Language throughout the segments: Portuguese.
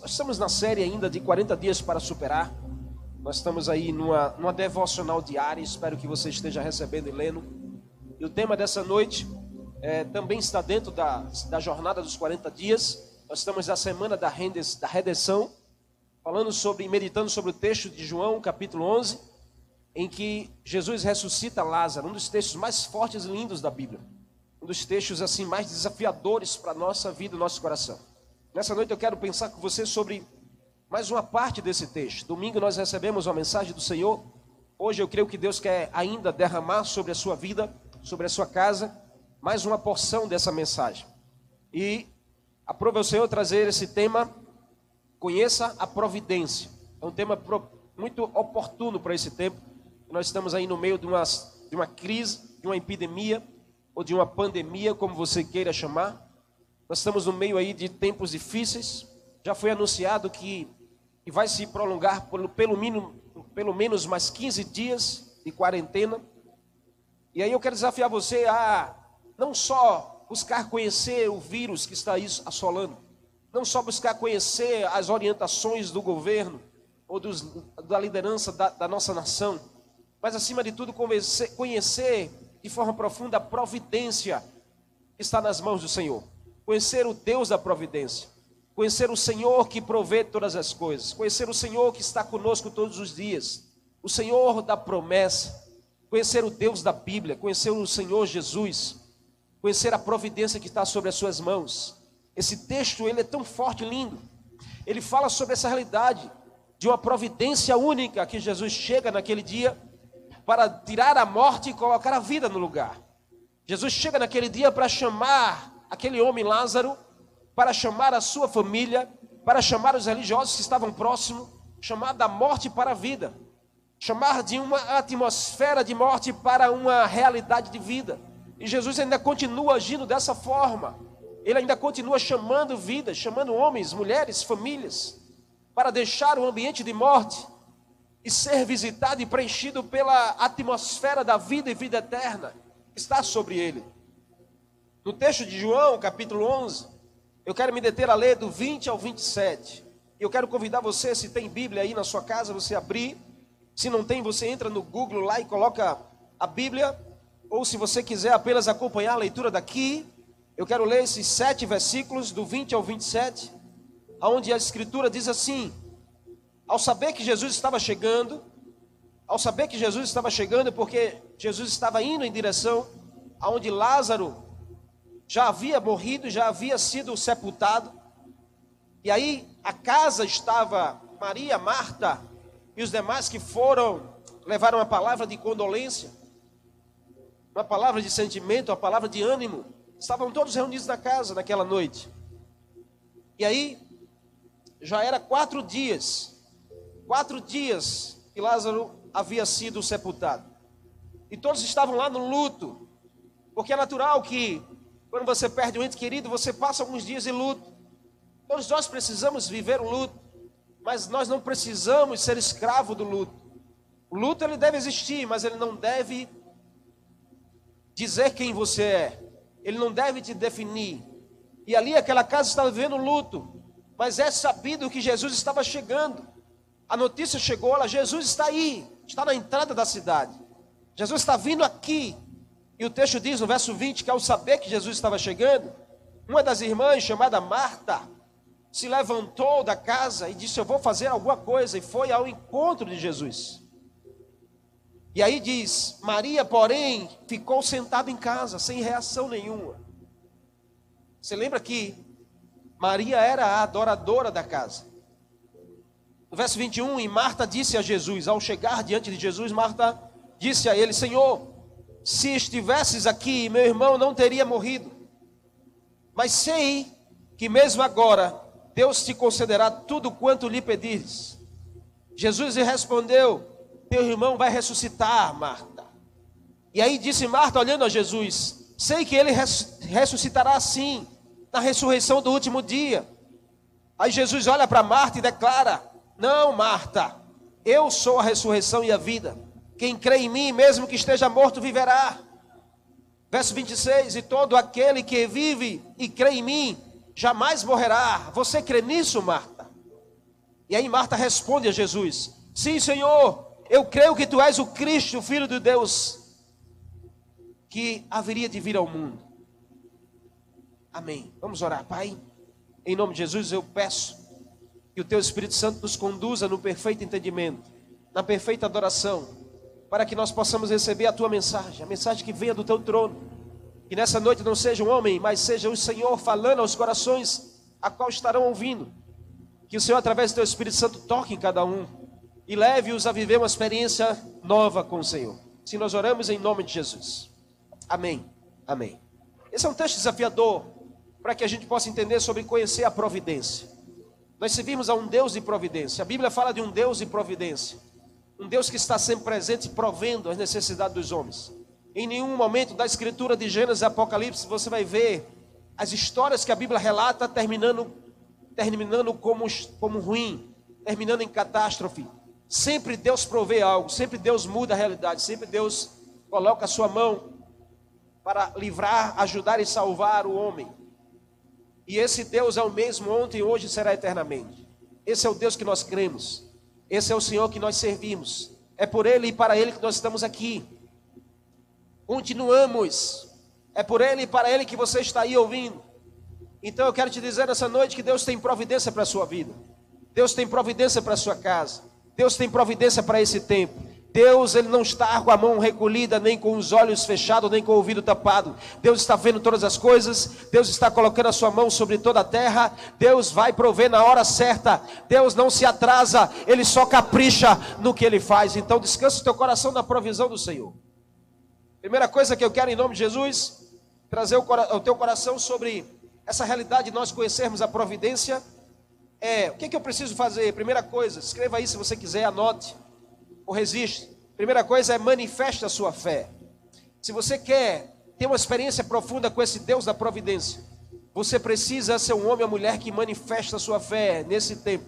Nós, estamos na série ainda de 40 dias para superar. Nós estamos aí numa, numa devocional diária. Espero que você esteja recebendo e lendo. E o tema dessa noite é, também está dentro da, da jornada dos 40 dias. Nós estamos na semana da, rendes, da redenção, falando sobre, meditando sobre o texto de João, capítulo 11, em que Jesus ressuscita Lázaro, um dos textos mais fortes e lindos da Bíblia. Um dos textos assim mais desafiadores para a nossa vida e nosso coração. Nessa noite eu quero pensar com você sobre mais uma parte desse texto. Domingo nós recebemos uma mensagem do Senhor. Hoje eu creio que Deus quer ainda derramar sobre a sua vida, sobre a sua casa, mais uma porção dessa mensagem. E aprove o Senhor trazer esse tema, conheça a providência. É um tema muito oportuno para esse tempo. Nós estamos aí no meio de uma, de uma crise, de uma epidemia, ou de uma pandemia, como você queira chamar. Nós estamos no meio aí de tempos difíceis. Já foi anunciado que, que vai se prolongar por, pelo, mínimo, pelo menos mais 15 dias de quarentena. E aí eu quero desafiar você a não só buscar conhecer o vírus que está aí assolando, não só buscar conhecer as orientações do governo ou dos, da liderança da, da nossa nação, mas acima de tudo conhecer, conhecer de forma profunda a providência que está nas mãos do Senhor conhecer o Deus da providência, conhecer o Senhor que provê todas as coisas, conhecer o Senhor que está conosco todos os dias, o Senhor da promessa, conhecer o Deus da Bíblia, conhecer o Senhor Jesus, conhecer a providência que está sobre as suas mãos. Esse texto ele é tão forte e lindo. Ele fala sobre essa realidade de uma providência única que Jesus chega naquele dia para tirar a morte e colocar a vida no lugar. Jesus chega naquele dia para chamar aquele homem Lázaro para chamar a sua família, para chamar os religiosos que estavam próximos, chamar da morte para a vida, chamar de uma atmosfera de morte para uma realidade de vida. E Jesus ainda continua agindo dessa forma. Ele ainda continua chamando vidas, chamando homens, mulheres, famílias, para deixar o ambiente de morte e ser visitado e preenchido pela atmosfera da vida e vida eterna que está sobre ele. No texto de João, capítulo 11, eu quero me deter a ler do 20 ao 27. Eu quero convidar você, se tem Bíblia aí na sua casa, você abrir. Se não tem, você entra no Google lá e coloca a Bíblia. Ou se você quiser apenas acompanhar a leitura daqui, eu quero ler esses sete versículos, do 20 ao 27, onde a Escritura diz assim: Ao saber que Jesus estava chegando, ao saber que Jesus estava chegando, porque Jesus estava indo em direção aonde Lázaro já havia morrido, já havia sido sepultado. E aí a casa estava Maria, Marta e os demais que foram levaram uma palavra de condolência, uma palavra de sentimento, uma palavra de ânimo. Estavam todos reunidos na casa naquela noite. E aí já era quatro dias, quatro dias que Lázaro havia sido sepultado. E todos estavam lá no luto, porque é natural que quando você perde um ente querido, você passa alguns dias em luto. Todos nós precisamos viver o luto, mas nós não precisamos ser escravo do luto. O luto ele deve existir, mas ele não deve dizer quem você é. Ele não deve te definir. E ali aquela casa estava vivendo luto, mas é sabido que Jesus estava chegando. A notícia chegou, Jesus está aí, está na entrada da cidade. Jesus está vindo aqui. E o texto diz no verso 20 que ao saber que Jesus estava chegando, uma das irmãs, chamada Marta, se levantou da casa e disse: Eu vou fazer alguma coisa, e foi ao encontro de Jesus. E aí diz: Maria, porém, ficou sentada em casa, sem reação nenhuma. Você lembra que Maria era a adoradora da casa. No verso 21, e Marta disse a Jesus, ao chegar diante de Jesus, Marta disse a ele: Senhor, se estivesses aqui, meu irmão não teria morrido. Mas sei que mesmo agora Deus te concederá tudo quanto lhe pedires. Jesus lhe respondeu: Teu irmão vai ressuscitar, Marta. E aí disse Marta, olhando a Jesus: Sei que ele ressuscitará sim, na ressurreição do último dia. Aí Jesus olha para Marta e declara: Não, Marta, eu sou a ressurreição e a vida. Quem crê em mim, mesmo que esteja morto, viverá. Verso 26: E todo aquele que vive e crê em mim, jamais morrerá. Você crê nisso, Marta? E aí Marta responde a Jesus: Sim, Senhor, eu creio que tu és o Cristo, o Filho de Deus, que haveria de vir ao mundo. Amém. Vamos orar, Pai. Em nome de Jesus, eu peço que o Teu Espírito Santo nos conduza no perfeito entendimento, na perfeita adoração, para que nós possamos receber a Tua mensagem, a mensagem que venha do Teu trono. Que nessa noite não seja um homem, mas seja o Senhor falando aos corações a qual estarão ouvindo. Que o Senhor, através do Teu Espírito Santo, toque em cada um e leve-os a viver uma experiência nova com o Senhor. Se nós oramos em nome de Jesus. Amém. Amém. Esse é um texto desafiador para que a gente possa entender sobre conhecer a providência. Nós servimos a um Deus de providência. A Bíblia fala de um Deus de providência. Um Deus que está sempre presente, provendo as necessidades dos homens. Em nenhum momento da escritura de Gênesis e Apocalipse você vai ver as histórias que a Bíblia relata terminando, terminando como, como ruim, terminando em catástrofe. Sempre Deus provê algo, sempre Deus muda a realidade, sempre Deus coloca a sua mão para livrar, ajudar e salvar o homem. E esse Deus é o mesmo ontem, hoje e será eternamente. Esse é o Deus que nós cremos. Esse é o Senhor que nós servimos. É por Ele e para Ele que nós estamos aqui. Continuamos. É por Ele e para Ele que você está aí ouvindo. Então eu quero te dizer nessa noite que Deus tem providência para a sua vida. Deus tem providência para a sua casa. Deus tem providência para esse tempo. Deus ele não está com a mão recolhida, nem com os olhos fechados, nem com o ouvido tapado. Deus está vendo todas as coisas. Deus está colocando a sua mão sobre toda a terra. Deus vai prover na hora certa. Deus não se atrasa, ele só capricha no que ele faz. Então descansa o teu coração na provisão do Senhor. Primeira coisa que eu quero em nome de Jesus, trazer o, teu coração sobre essa realidade de nós conhecermos a providência. É, o que, que eu preciso fazer? Primeira coisa, escreva aí se você quiser, anote ou resiste? Primeira coisa é manifesta a sua fé. Se você quer ter uma experiência profunda com esse Deus da providência, você precisa ser um homem ou mulher que manifesta a sua fé nesse tempo,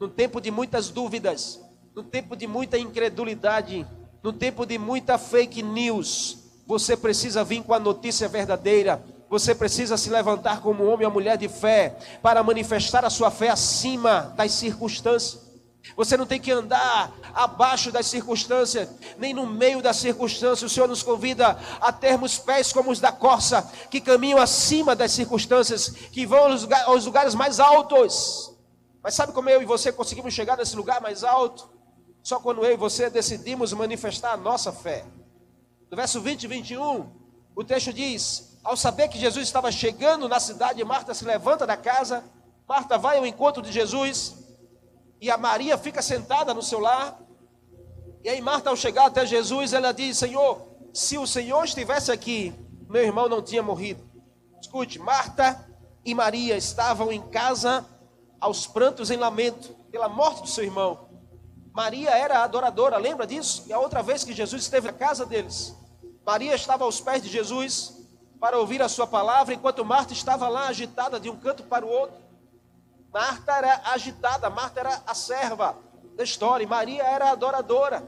no tempo de muitas dúvidas, no tempo de muita incredulidade, no tempo de muita fake news. Você precisa vir com a notícia verdadeira. Você precisa se levantar como homem ou mulher de fé para manifestar a sua fé acima das circunstâncias. Você não tem que andar abaixo das circunstâncias, nem no meio das circunstâncias. O Senhor nos convida a termos pés como os da corça, que caminham acima das circunstâncias, que vão aos lugares mais altos. Mas sabe como eu e você conseguimos chegar nesse lugar mais alto? Só quando eu e você decidimos manifestar a nossa fé. No verso 20 e 21, o texto diz: Ao saber que Jesus estava chegando na cidade, Marta se levanta da casa, Marta vai ao encontro de Jesus e a Maria fica sentada no seu lar. E aí Marta, ao chegar até Jesus, ela diz: Senhor, se o Senhor estivesse aqui, meu irmão não tinha morrido. Escute, Marta e Maria estavam em casa aos prantos em lamento pela morte do seu irmão. Maria era adoradora, lembra disso? E a outra vez que Jesus esteve na casa deles, Maria estava aos pés de Jesus para ouvir a sua palavra, enquanto Marta estava lá agitada de um canto para o outro. Marta era agitada, Marta era a serva da história, Maria era a adoradora.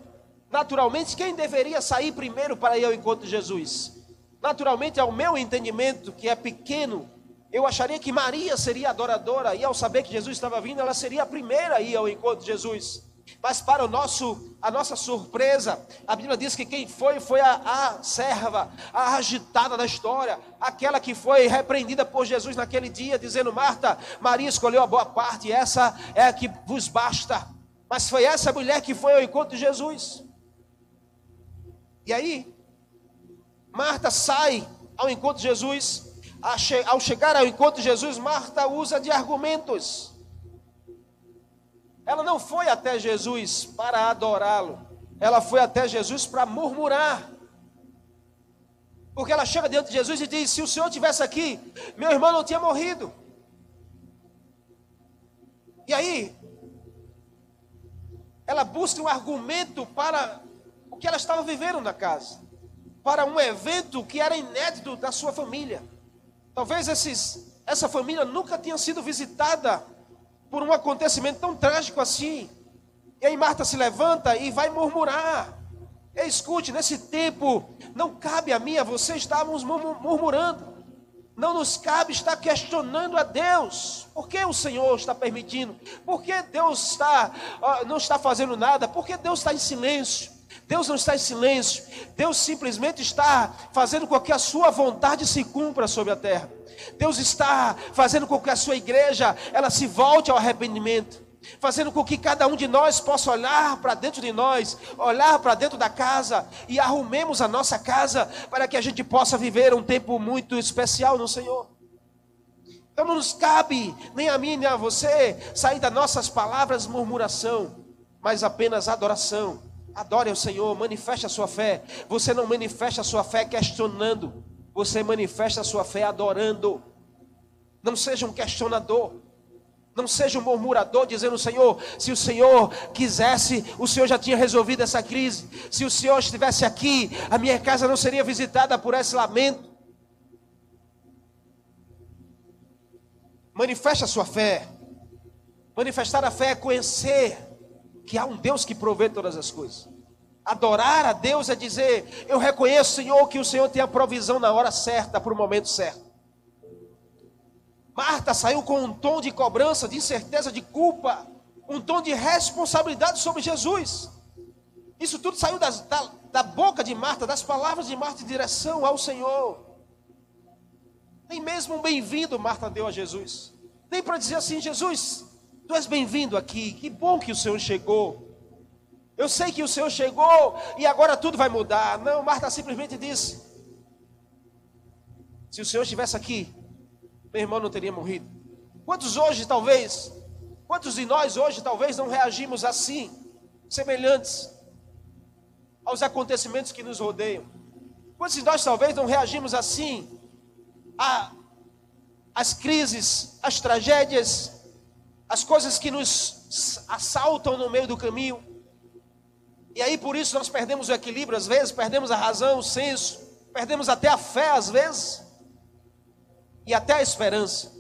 Naturalmente, quem deveria sair primeiro para ir ao encontro de Jesus? Naturalmente, ao meu entendimento, que é pequeno, eu acharia que Maria seria adoradora, e ao saber que Jesus estava vindo, ela seria a primeira a ir ao encontro de Jesus. Mas para o nosso, a nossa surpresa, a Bíblia diz que quem foi foi a, a serva, a agitada da história, aquela que foi repreendida por Jesus naquele dia, dizendo: Marta, Maria escolheu a boa parte, essa é a que vos basta. Mas foi essa mulher que foi ao encontro de Jesus. E aí, Marta sai ao encontro de Jesus. Ao chegar ao encontro de Jesus, Marta usa de argumentos. Ela não foi até Jesus para adorá-lo, ela foi até Jesus para murmurar. Porque ela chega diante de Jesus e diz: Se o Senhor tivesse aqui, meu irmão não tinha morrido. E aí, ela busca um argumento para o que ela estava vivendo na casa, para um evento que era inédito da sua família. Talvez esses, essa família nunca tinha sido visitada por um acontecimento tão trágico assim. E aí Marta se levanta e vai murmurar. E escute, nesse tempo, não cabe a mim, a você estávamos murmurando. Não nos cabe estar questionando a Deus. Por que o Senhor está permitindo? Por que Deus está, não está fazendo nada? Por que Deus está em silêncio? Deus não está em silêncio. Deus simplesmente está fazendo com que a sua vontade se cumpra sobre a terra. Deus está fazendo com que a sua igreja ela se volte ao arrependimento fazendo com que cada um de nós possa olhar para dentro de nós, olhar para dentro da casa e arrumemos a nossa casa para que a gente possa viver um tempo muito especial no Senhor. Então não nos cabe, nem a mim nem a você, sair das nossas palavras murmuração, mas apenas adoração. Adore ao Senhor, manifeste a sua fé. Você não manifesta a sua fé questionando, você manifesta a sua fé adorando. Não seja um questionador. Não seja um murmurador dizendo, Senhor, se o Senhor quisesse, o Senhor já tinha resolvido essa crise. Se o Senhor estivesse aqui, a minha casa não seria visitada por esse lamento. Manifeste a sua fé. Manifestar a fé é conhecer que há um Deus que provê todas as coisas. Adorar a Deus é dizer: Eu reconheço, Senhor, que o Senhor tem a provisão na hora certa, para o momento certo. Marta saiu com um tom de cobrança, de incerteza, de culpa, um tom de responsabilidade sobre Jesus. Isso tudo saiu das, da, da boca de Marta, das palavras de Marta em direção ao Senhor. Nem mesmo um bem-vindo Marta deu a Jesus. Nem para dizer assim, Jesus, tu és bem-vindo aqui, que bom que o Senhor chegou. Eu sei que o Senhor chegou e agora tudo vai mudar. Não, Marta simplesmente disse: Se o Senhor estivesse aqui, meu irmão não teria morrido. Quantos hoje, talvez, quantos de nós hoje, talvez, não reagimos assim, semelhantes aos acontecimentos que nos rodeiam? Quantos de nós, talvez, não reagimos assim às crises, às tragédias, às coisas que nos assaltam no meio do caminho? E aí, por isso, nós perdemos o equilíbrio, às vezes, perdemos a razão, o senso, perdemos até a fé, às vezes e até a esperança,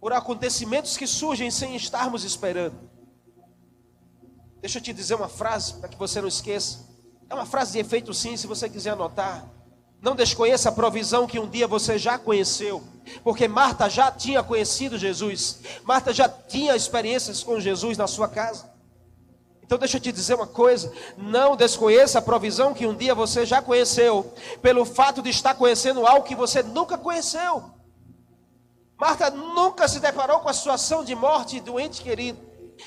por acontecimentos que surgem sem estarmos esperando. Deixa eu te dizer uma frase para que você não esqueça. É uma frase de efeito sim, se você quiser anotar. Não desconheça a provisão que um dia você já conheceu, porque Marta já tinha conhecido Jesus, Marta já tinha experiências com Jesus na sua casa. Então deixa eu te dizer uma coisa: não desconheça a provisão que um dia você já conheceu, pelo fato de estar conhecendo algo que você nunca conheceu. Marta nunca se deparou com a situação de morte do ente querido.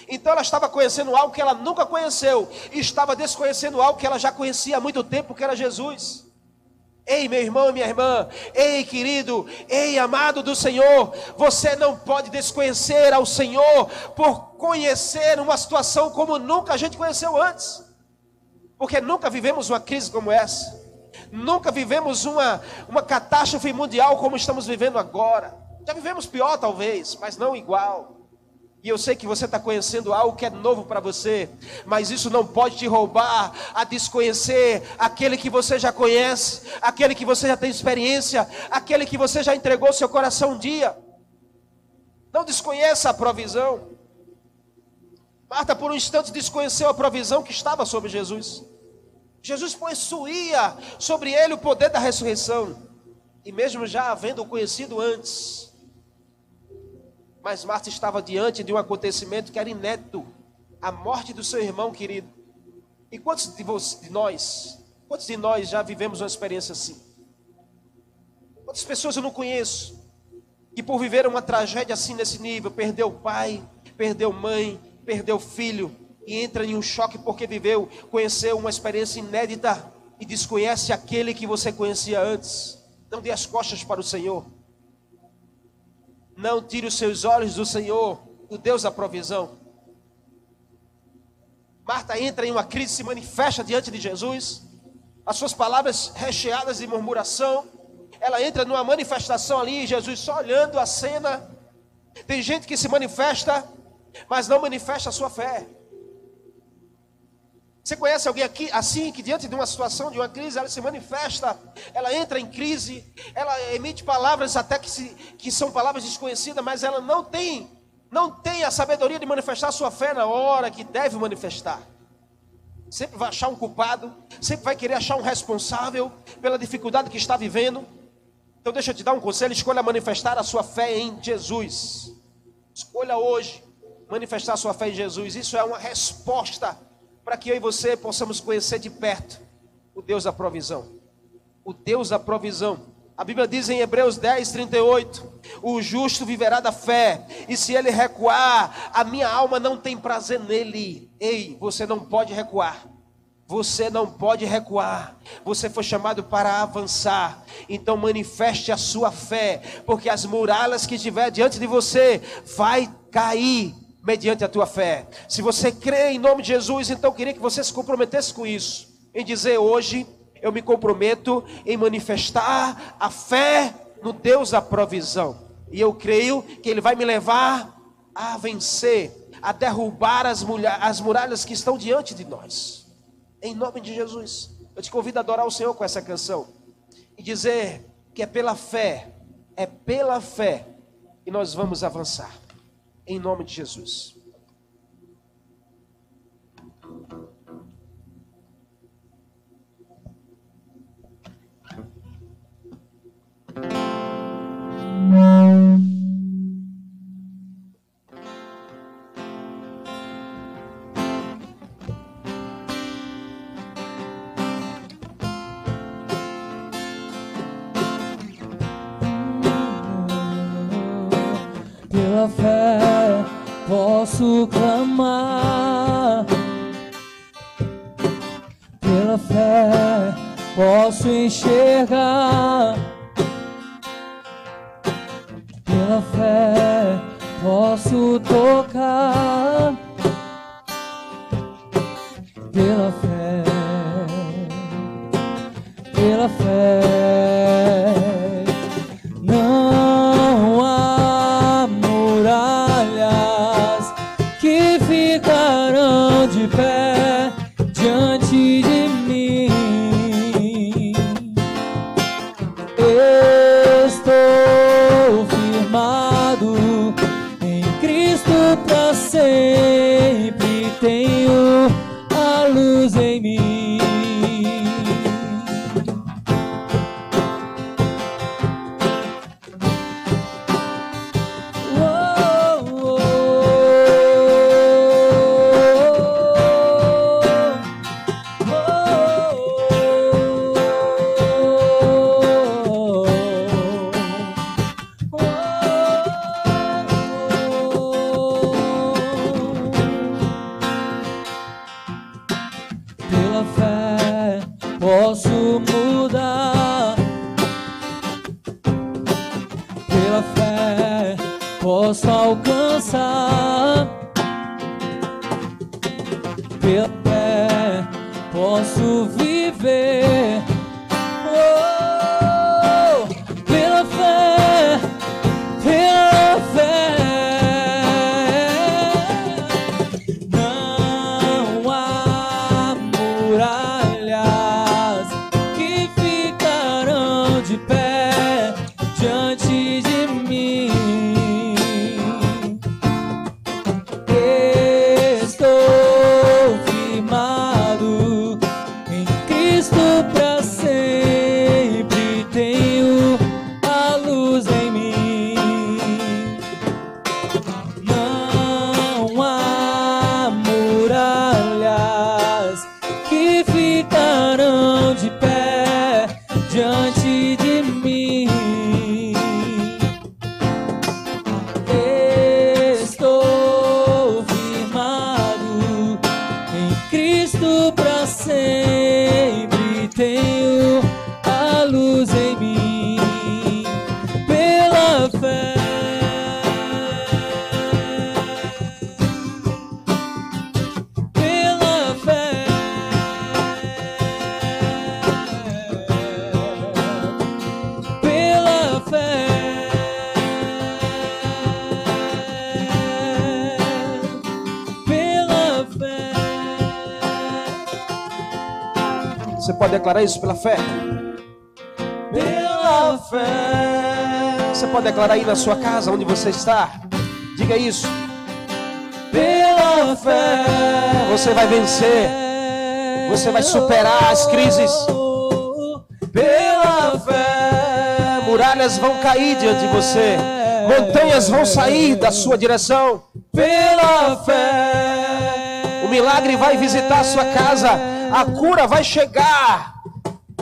Então ela estava conhecendo algo que ela nunca conheceu, e estava desconhecendo algo que ela já conhecia há muito tempo, que era Jesus. Ei, meu irmão e minha irmã, ei, querido, ei, amado do Senhor, você não pode desconhecer ao Senhor por conhecer uma situação como nunca a gente conheceu antes, porque nunca vivemos uma crise como essa, nunca vivemos uma, uma catástrofe mundial como estamos vivendo agora. Já vivemos pior, talvez, mas não igual. E eu sei que você está conhecendo algo que é novo para você, mas isso não pode te roubar a desconhecer aquele que você já conhece, aquele que você já tem experiência, aquele que você já entregou seu coração um dia. Não desconheça a provisão. Marta, por um instante, desconheceu a provisão que estava sobre Jesus. Jesus possuía sobre ele o poder da ressurreição, e mesmo já havendo conhecido antes, mas Marta estava diante de um acontecimento que era inédito a morte do seu irmão querido. E quantos de, de nós, quantos de nós já vivemos uma experiência assim? Quantas pessoas eu não conheço que por viver uma tragédia assim nesse nível, perdeu pai, perdeu mãe, perdeu filho e entra em um choque porque viveu, conheceu uma experiência inédita e desconhece aquele que você conhecia antes. Não dê as costas para o Senhor. Não tire os seus olhos do Senhor, do Deus da provisão. Marta entra em uma crise, se manifesta diante de Jesus. As suas palavras recheadas de murmuração. Ela entra numa manifestação ali, Jesus só olhando a cena. Tem gente que se manifesta, mas não manifesta a sua fé. Você conhece alguém aqui assim, que diante de uma situação, de uma crise, ela se manifesta, ela entra em crise, ela emite palavras até que, se, que são palavras desconhecidas, mas ela não tem, não tem a sabedoria de manifestar sua fé na hora que deve manifestar. Sempre vai achar um culpado, sempre vai querer achar um responsável pela dificuldade que está vivendo. Então deixa eu te dar um conselho, escolha manifestar a sua fé em Jesus. Escolha hoje manifestar a sua fé em Jesus. Isso é uma resposta para que eu e você possamos conhecer de perto o Deus da provisão. O Deus da provisão. A Bíblia diz em Hebreus 10, 38: O justo viverá da fé, e se ele recuar, a minha alma não tem prazer nele. Ei, você não pode recuar. Você não pode recuar. Você foi chamado para avançar. Então manifeste a sua fé, porque as muralhas que estiver diante de você vai cair mediante a tua fé. Se você crê em nome de Jesus, então eu queria que você se comprometesse com isso, em dizer hoje eu me comprometo em manifestar a fé no Deus da provisão. E eu creio que ele vai me levar a vencer, a derrubar as, as muralhas que estão diante de nós em nome de Jesus. Eu te convido a adorar o Senhor com essa canção e dizer que é pela fé, é pela fé que nós vamos avançar, em nome de Jesus. Posso clamar. Pela fé posso enxergar. Pela fé posso tocar. Pela fé, pela fé. Isso pela fé? Pela fé. Você pode declarar aí na sua casa, onde você está? Diga isso. Pela fé. Você vai vencer. Você vai superar as crises. Pela fé. Muralhas muralhas vão cair diante de você, montanhas vão sair da sua direção. Pela fé, o milagre vai visitar a sua casa, a cura vai chegar.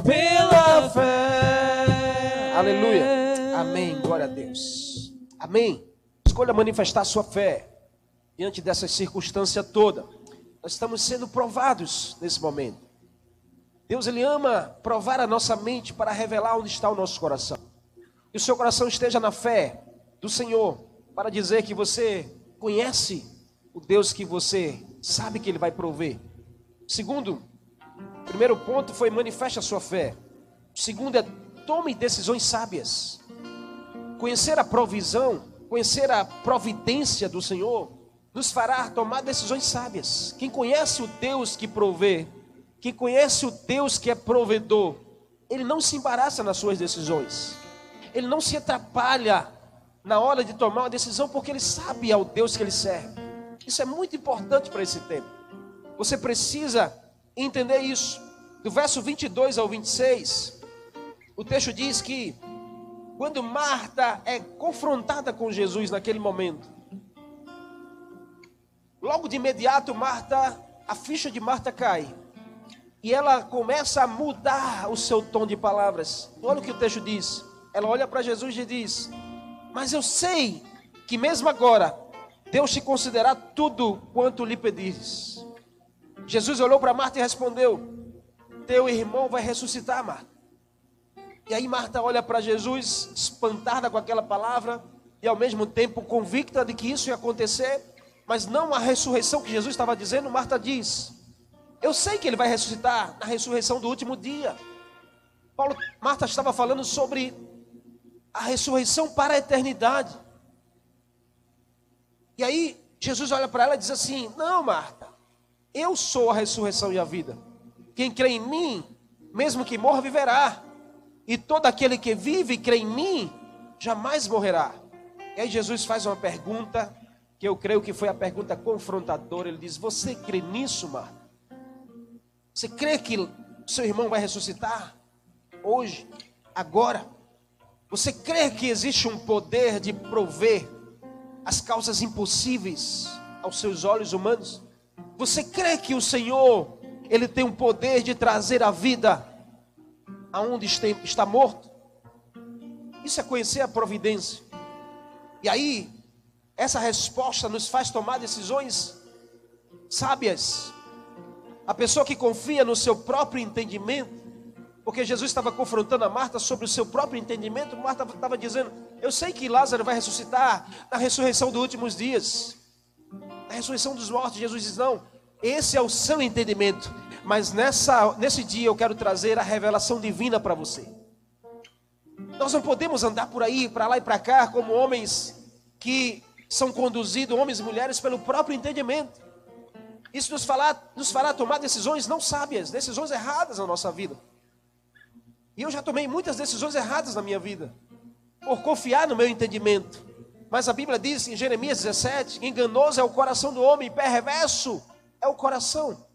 Pela fé, aleluia, amém. Glória a Deus, amém. Escolha manifestar sua fé diante dessa circunstância toda. Nós estamos sendo provados nesse momento. Deus ele ama provar a nossa mente para revelar onde está o nosso coração. Que o seu coração esteja na fé do Senhor para dizer que você conhece o Deus que você sabe que ele vai prover. Segundo, primeiro ponto foi manifeste a sua fé. O segundo é tome decisões sábias. Conhecer a provisão conhecer a providência do Senhor, nos fará tomar decisões sábias. Quem conhece o Deus que provê, quem conhece o Deus que é provedor, ele não se embaraça nas suas decisões, ele não se atrapalha na hora de tomar uma decisão, porque ele sabe ao Deus que ele serve. Isso é muito importante para esse tempo. Você precisa entender isso. Do verso 22 ao 26, o texto diz que quando Marta é confrontada com Jesus naquele momento, logo de imediato Marta, a ficha de Marta cai. E ela começa a mudar o seu tom de palavras. Olha o que o texto diz. Ela olha para Jesus e diz: Mas eu sei que mesmo agora Deus te considerará tudo quanto lhe pedires. Jesus olhou para Marta e respondeu: Teu irmão vai ressuscitar, Marta. E aí Marta olha para Jesus, espantada com aquela palavra, e ao mesmo tempo convicta de que isso ia acontecer, mas não a ressurreição que Jesus estava dizendo. Marta diz: Eu sei que ele vai ressuscitar na ressurreição do último dia. Paulo, Marta estava falando sobre a ressurreição para a eternidade. E aí Jesus olha para ela e diz assim: Não, Marta, eu sou a ressurreição e a vida. Quem crê em mim, mesmo que morra, viverá. E todo aquele que vive e crê em mim, jamais morrerá. E aí Jesus faz uma pergunta, que eu creio que foi a pergunta confrontadora. Ele diz: Você crê nisso, Marta? Você crê que seu irmão vai ressuscitar? Hoje, agora? Você crê que existe um poder de prover as causas impossíveis aos seus olhos humanos? Você crê que o Senhor, Ele tem o poder de trazer a vida aonde está morto. Isso é conhecer a providência. E aí, essa resposta nos faz tomar decisões sábias. A pessoa que confia no seu próprio entendimento, porque Jesus estava confrontando a Marta sobre o seu próprio entendimento, Marta estava dizendo: Eu sei que Lázaro vai ressuscitar na ressurreição dos últimos dias, na ressurreição dos mortos. Jesus diz: Não, esse é o seu entendimento. Mas nessa, nesse dia eu quero trazer a revelação divina para você. Nós não podemos andar por aí, para lá e para cá, como homens que são conduzidos, homens e mulheres, pelo próprio entendimento. Isso nos, fará, nos fará tomar decisões não sábias, decisões erradas na nossa vida. E eu já tomei muitas decisões erradas na minha vida, por confiar no meu entendimento. Mas a Bíblia diz em Jeremias 17: enganoso é o coração do homem, perverso é o coração.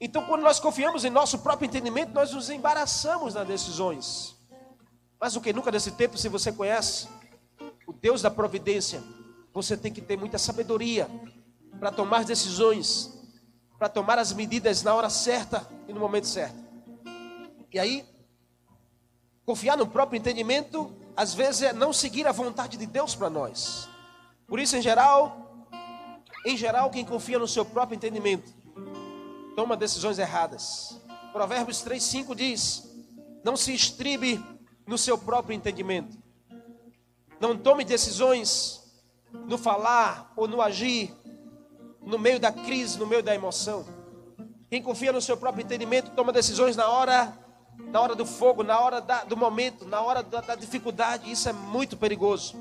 Então, quando nós confiamos em nosso próprio entendimento, nós nos embaraçamos nas decisões. Mas o que nunca nesse tempo, se você conhece o Deus da providência, você tem que ter muita sabedoria para tomar decisões, para tomar as medidas na hora certa e no momento certo. E aí, confiar no próprio entendimento, às vezes é não seguir a vontade de Deus para nós. Por isso, em geral, em geral, quem confia no seu próprio entendimento toma decisões erradas. Provérbios 3:5 diz: Não se estribe no seu próprio entendimento. Não tome decisões no falar ou no agir, no meio da crise, no meio da emoção. Quem confia no seu próprio entendimento toma decisões na hora, na hora do fogo, na hora da, do momento, na hora da, da dificuldade. Isso é muito perigoso.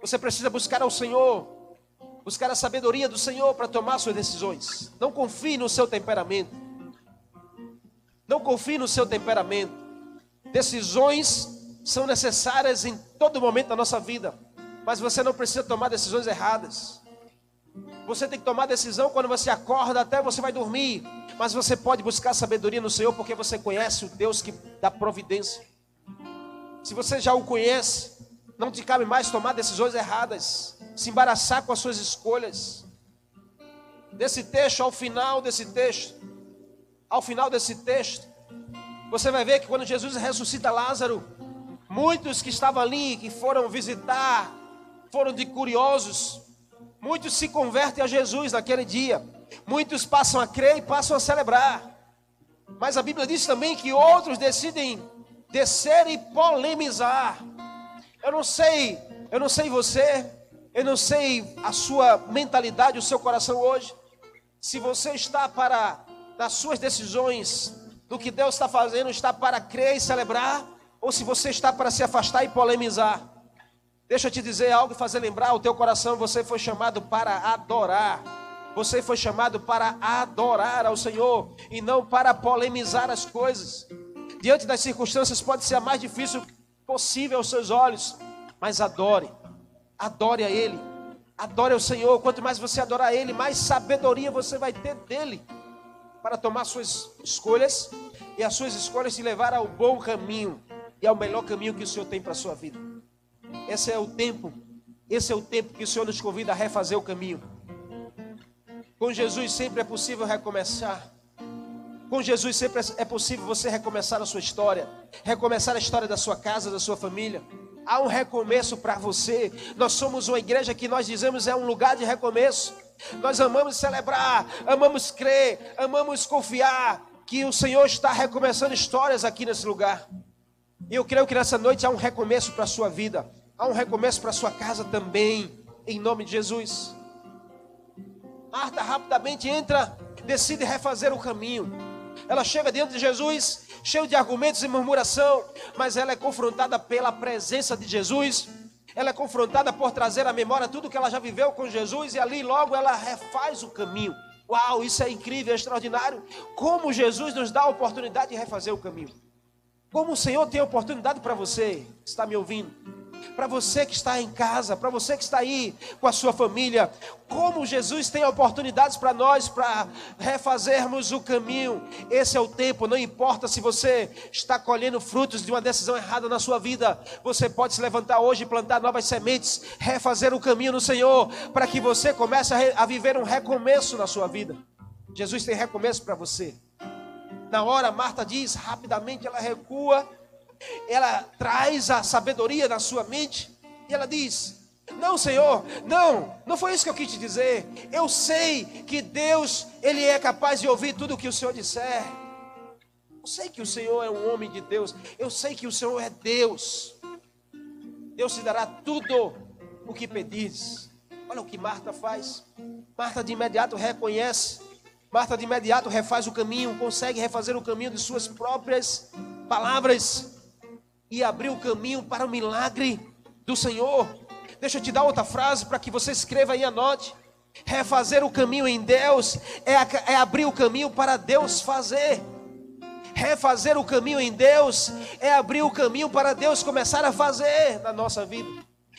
Você precisa buscar ao Senhor buscar a sabedoria do Senhor para tomar suas decisões. Não confie no seu temperamento. Não confie no seu temperamento. Decisões são necessárias em todo momento da nossa vida, mas você não precisa tomar decisões erradas. Você tem que tomar decisão quando você acorda até você vai dormir, mas você pode buscar sabedoria no Senhor porque você conhece o Deus que dá providência. Se você já o conhece, não te cabe mais tomar decisões erradas, se embaraçar com as suas escolhas. Desse texto, ao final desse texto, ao final desse texto, você vai ver que quando Jesus ressuscita Lázaro, muitos que estavam ali, que foram visitar, foram de curiosos, muitos se convertem a Jesus naquele dia, muitos passam a crer e passam a celebrar. Mas a Bíblia diz também que outros decidem descer e polemizar. Eu não sei, eu não sei você, eu não sei a sua mentalidade, o seu coração hoje. Se você está para, nas suas decisões, do que Deus está fazendo, está para crer e celebrar, ou se você está para se afastar e polemizar. Deixa eu te dizer algo e fazer lembrar o teu coração, você foi chamado para adorar. Você foi chamado para adorar ao Senhor e não para polemizar as coisas. Diante das circunstâncias pode ser a mais difícil possível aos seus olhos, mas adore. Adore a ele. Adore ao Senhor. Quanto mais você adorar a ele, mais sabedoria você vai ter dele para tomar suas escolhas e as suas escolhas te levar ao bom caminho e ao melhor caminho que o Senhor tem para a sua vida. Esse é o tempo, esse é o tempo que o Senhor nos convida a refazer o caminho. Com Jesus sempre é possível recomeçar. Com Jesus sempre é possível você recomeçar a sua história, recomeçar a história da sua casa, da sua família. Há um recomeço para você. Nós somos uma igreja que nós dizemos é um lugar de recomeço. Nós amamos celebrar, amamos crer, amamos confiar que o Senhor está recomeçando histórias aqui nesse lugar. E eu creio que nessa noite há um recomeço para a sua vida, há um recomeço para a sua casa também, em nome de Jesus. Marta rapidamente entra, decide refazer o caminho. Ela chega diante de Jesus, cheio de argumentos e murmuração, mas ela é confrontada pela presença de Jesus. Ela é confrontada por trazer à memória tudo que ela já viveu com Jesus e ali logo ela refaz o caminho. Uau, isso é incrível, é extraordinário. Como Jesus nos dá a oportunidade de refazer o caminho. Como o Senhor tem oportunidade para você, está me ouvindo? Para você que está em casa, para você que está aí com a sua família, como Jesus tem oportunidades para nós para refazermos o caminho. Esse é o tempo, não importa se você está colhendo frutos de uma decisão errada na sua vida, você pode se levantar hoje e plantar novas sementes, refazer o caminho no Senhor, para que você comece a, a viver um recomeço na sua vida. Jesus tem recomeço para você. Na hora, Marta diz, rapidamente ela recua ela traz a sabedoria na sua mente e ela diz: Não, Senhor, não, não foi isso que eu quis te dizer. Eu sei que Deus, Ele é capaz de ouvir tudo o que o Senhor disser. Eu sei que o Senhor é um homem de Deus. Eu sei que o Senhor é Deus. Deus te dará tudo o que pedires. Olha o que Marta faz. Marta de imediato reconhece. Marta de imediato refaz o caminho, consegue refazer o caminho de suas próprias palavras e abrir o caminho para o milagre do Senhor. Deixa eu te dar outra frase para que você escreva e anote. Refazer o caminho em Deus é, é abrir o caminho para Deus fazer. Refazer o caminho em Deus é abrir o caminho para Deus começar a fazer na nossa vida.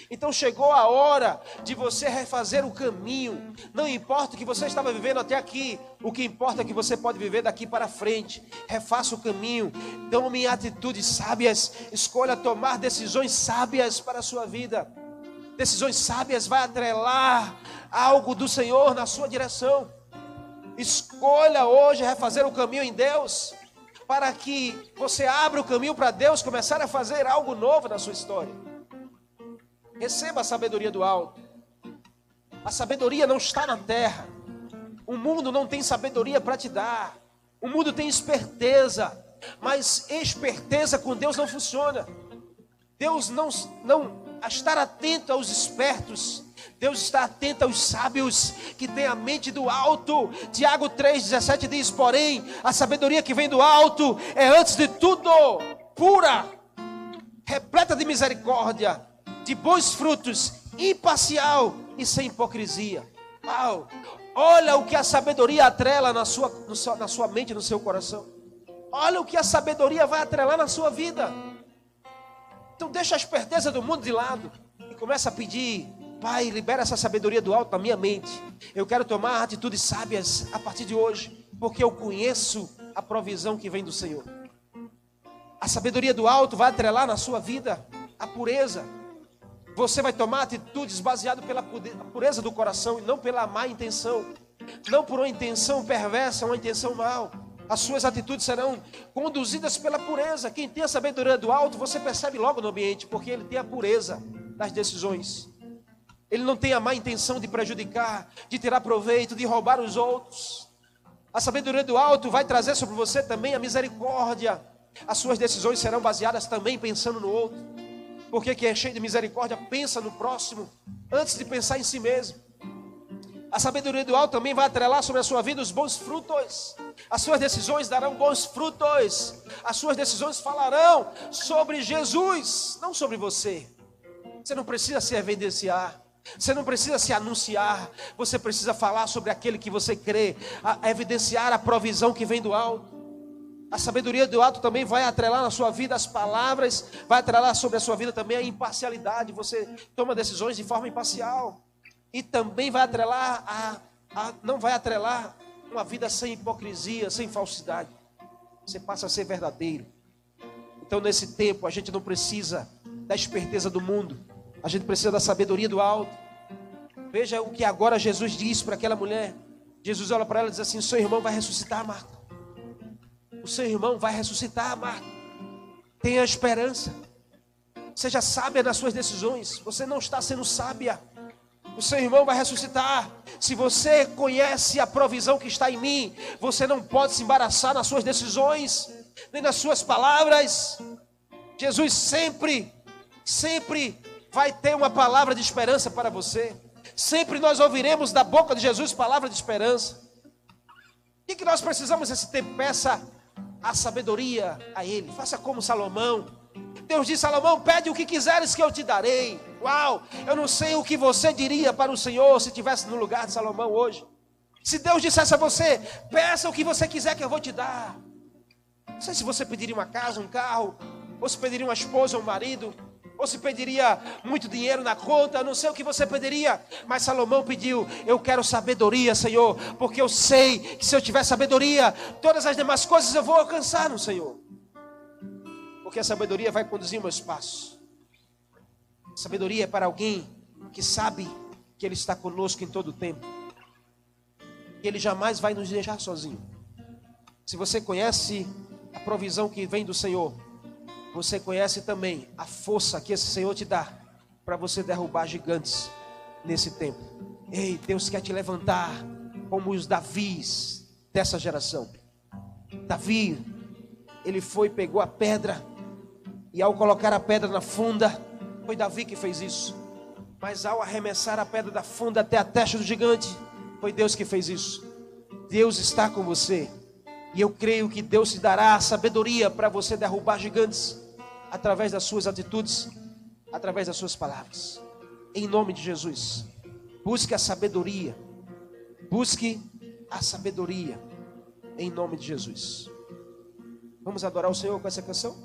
Então chegou a hora de você refazer o caminho. Não importa o que você estava vivendo até aqui, o que importa é que você pode viver daqui para frente. Refaça o caminho, tome atitudes sábias, escolha tomar decisões sábias para a sua vida. Decisões sábias vai atrelar algo do Senhor na sua direção. Escolha hoje refazer o caminho em Deus, para que você abra o caminho para Deus começar a fazer algo novo na sua história. Receba a sabedoria do alto. A sabedoria não está na terra. O mundo não tem sabedoria para te dar. O mundo tem esperteza, mas esperteza com Deus não funciona. Deus não, não estar atento aos espertos. Deus está atento aos sábios que têm a mente do alto. Tiago 3,17 diz: Porém, a sabedoria que vem do alto é antes de tudo pura, repleta de misericórdia, de bons frutos, imparcial e sem hipocrisia. Uau! Olha o que a sabedoria atrela na sua, na sua mente, no seu coração. Olha o que a sabedoria vai atrelar na sua vida. Então deixa a esperteza do mundo de lado e começa a pedir, Pai, libera essa sabedoria do alto na minha mente. Eu quero tomar atitudes sábias a partir de hoje, porque eu conheço a provisão que vem do Senhor. A sabedoria do alto vai atrelar na sua vida a pureza. Você vai tomar atitudes baseadas pela pureza do coração e não pela má intenção. Não por uma intenção perversa, uma intenção mal. As suas atitudes serão conduzidas pela pureza. Quem tem a sabedoria do alto, você percebe logo no ambiente, porque ele tem a pureza das decisões. Ele não tem a má intenção de prejudicar, de tirar proveito, de roubar os outros. A sabedoria do alto vai trazer sobre você também a misericórdia. As suas decisões serão baseadas também pensando no outro. Porque quem é cheio de misericórdia pensa no próximo antes de pensar em si mesmo. A sabedoria do alto também vai atrelar sobre a sua vida os bons frutos. As suas decisões darão bons frutos. As suas decisões falarão sobre Jesus, não sobre você. Você não precisa se evidenciar. Você não precisa se anunciar, você precisa falar sobre aquele que você crê, a, evidenciar a provisão que vem do alto. A sabedoria do alto também vai atrelar na sua vida as palavras, vai atrelar sobre a sua vida também a imparcialidade. Você toma decisões de forma imparcial. E também vai atrelar a, a não vai atrelar uma vida sem hipocrisia, sem falsidade. Você passa a ser verdadeiro. Então, nesse tempo, a gente não precisa da esperteza do mundo, a gente precisa da sabedoria do alto. Veja o que agora Jesus diz para aquela mulher. Jesus olha para ela e diz assim: Seu irmão vai ressuscitar, Marta. O seu irmão vai ressuscitar, Marta. Tenha esperança. Seja sábia nas suas decisões. Você não está sendo sábia. O seu irmão vai ressuscitar. Se você conhece a provisão que está em mim, você não pode se embaraçar nas suas decisões, nem nas suas palavras. Jesus sempre, sempre vai ter uma palavra de esperança para você. Sempre nós ouviremos da boca de Jesus palavra de esperança. O que nós precisamos esse tempo? Peça a sabedoria a Ele. Faça como Salomão. Deus disse: Salomão, pede o que quiseres que eu te darei. Uau! Eu não sei o que você diria para o Senhor se estivesse no lugar de Salomão hoje. Se Deus dissesse a você: peça o que você quiser que eu vou te dar. Não sei se você pediria uma casa, um carro, ou se pediria uma esposa um marido ou se pediria muito dinheiro na conta, não sei o que você pediria, mas Salomão pediu: Eu quero sabedoria, Senhor, porque eu sei que se eu tiver sabedoria, todas as demais coisas eu vou alcançar no Senhor, porque a sabedoria vai conduzir meus passos. Sabedoria é para alguém que sabe que Ele está conosco em todo o tempo, que Ele jamais vai nos deixar sozinho. Se você conhece a provisão que vem do Senhor, você conhece também a força que esse Senhor te dá para você derrubar gigantes nesse tempo. Ei, Deus quer te levantar como os Davis dessa geração. Davi, ele foi, pegou a pedra, e ao colocar a pedra na funda, foi Davi que fez isso. Mas ao arremessar a pedra da funda até a testa do gigante, foi Deus que fez isso. Deus está com você. E eu creio que Deus te dará sabedoria para você derrubar gigantes através das suas atitudes, através das suas palavras. Em nome de Jesus. Busque a sabedoria. Busque a sabedoria. Em nome de Jesus. Vamos adorar o Senhor com essa canção?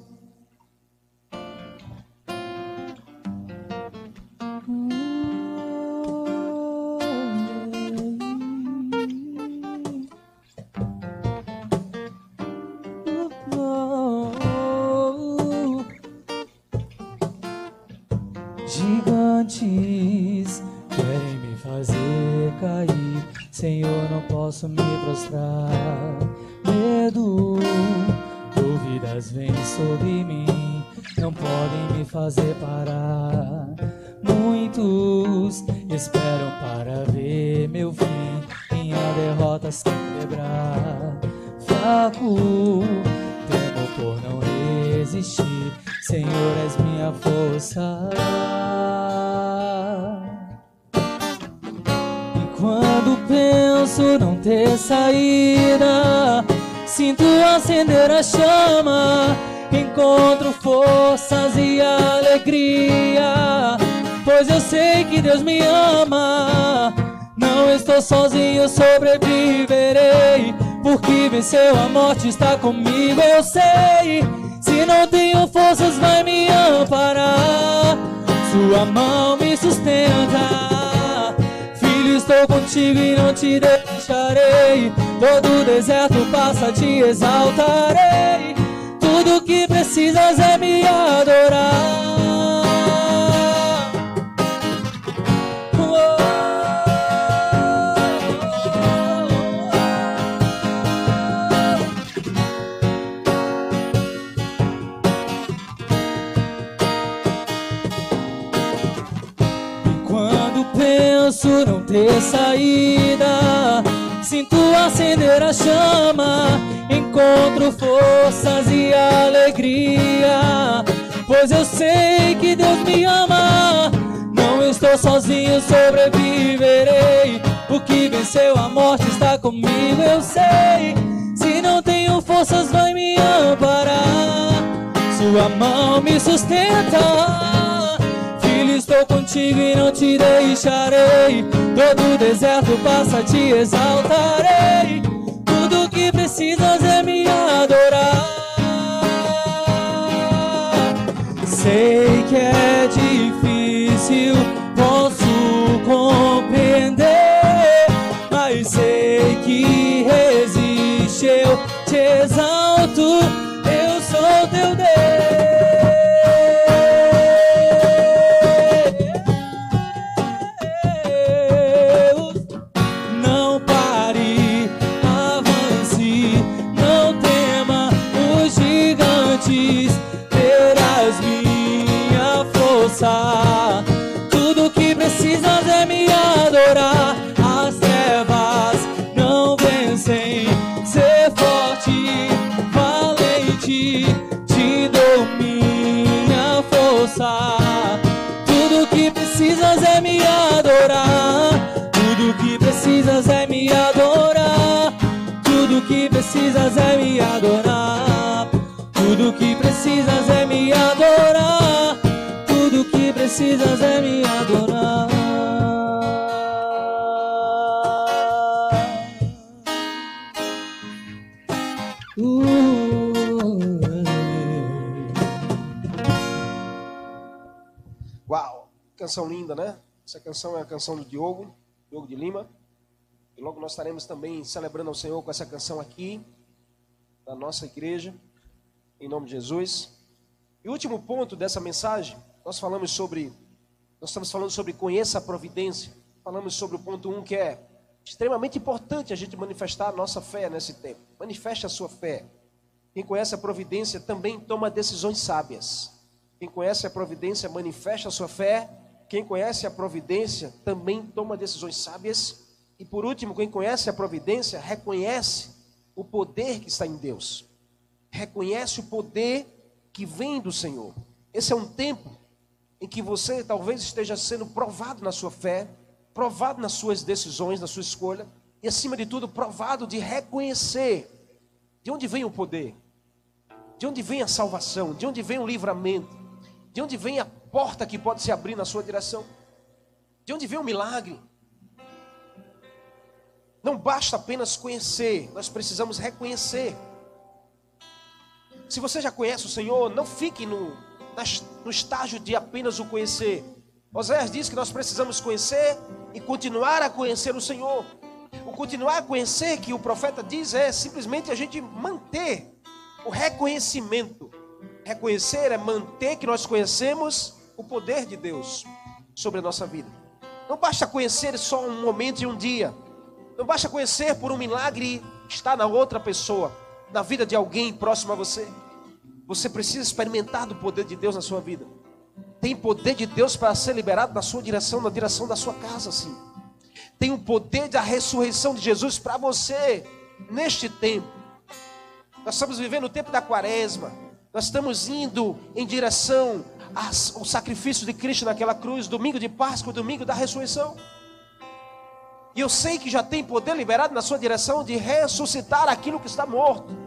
Posso me prostrar. Medo, dúvidas vêm sobre mim, não podem me fazer parar. Muitos esperam para ver meu fim, minha derrota se quebrar. Fraco, temo por não resistir, Senhor, és minha força. Saída, sinto acender a chama, encontro forças e alegria, pois eu sei que Deus me ama. Não estou sozinho, sobreviverei, porque venceu a morte, está comigo, eu sei. Se não tenho forças, vai me amparar, Sua mão me sustenta estou contigo e não te deixarei. Todo deserto passa, te exaltarei. Tu Tudo que precisas é me adorar. Penso não ter saída. Sinto acender a chama, encontro forças e alegria. Pois eu sei que Deus me ama. Não estou sozinho, sobreviverei. O que venceu a morte está comigo, eu sei. Se não tenho forças, vai me amparar. Sua mão me sustenta estou contigo e não te deixarei. Todo deserto passa, te exaltarei. Tudo que precisas é me adorar. Sei que é difícil, posso compreender, mas sei que resiste, eu te exalto, Tudo que precisas é me adorar. Tudo que precisas é me adorar. Uau, canção linda, né? Essa canção é a canção do Diogo, Diogo de Lima. E logo nós estaremos também celebrando ao Senhor com essa canção aqui, da nossa igreja, em nome de Jesus. E o último ponto dessa mensagem, nós falamos sobre, nós estamos falando sobre conheça a providência. Falamos sobre o ponto 1 um, que é extremamente importante a gente manifestar a nossa fé nesse tempo. Manifeste a sua fé. Quem conhece a providência também toma decisões sábias. Quem conhece a providência manifesta a sua fé. Quem conhece a providência também toma decisões sábias e por último, quem conhece a providência reconhece o poder que está em Deus. Reconhece o poder que vem do Senhor. Esse é um tempo em que você talvez esteja sendo provado na sua fé, provado nas suas decisões, na sua escolha, e acima de tudo, provado de reconhecer de onde vem o poder, de onde vem a salvação, de onde vem o livramento, de onde vem a porta que pode se abrir na sua direção, de onde vem o milagre. Não basta apenas conhecer, nós precisamos reconhecer. Se você já conhece o Senhor, não fique no, no estágio de apenas o conhecer. Oséias diz que nós precisamos conhecer e continuar a conhecer o Senhor. O continuar a conhecer que o profeta diz é simplesmente a gente manter o reconhecimento. Reconhecer é manter que nós conhecemos o poder de Deus sobre a nossa vida. Não basta conhecer só um momento e um dia. Não basta conhecer por um milagre estar na outra pessoa, na vida de alguém próximo a você. Você precisa experimentar do poder de Deus na sua vida. Tem poder de Deus para ser liberado na sua direção, na direção da sua casa, sim. Tem o poder da ressurreição de Jesus para você neste tempo. Nós estamos vivendo o tempo da quaresma. Nós estamos indo em direção ao sacrifício de Cristo naquela cruz, domingo de Páscoa, domingo da ressurreição. E eu sei que já tem poder liberado na sua direção de ressuscitar aquilo que está morto.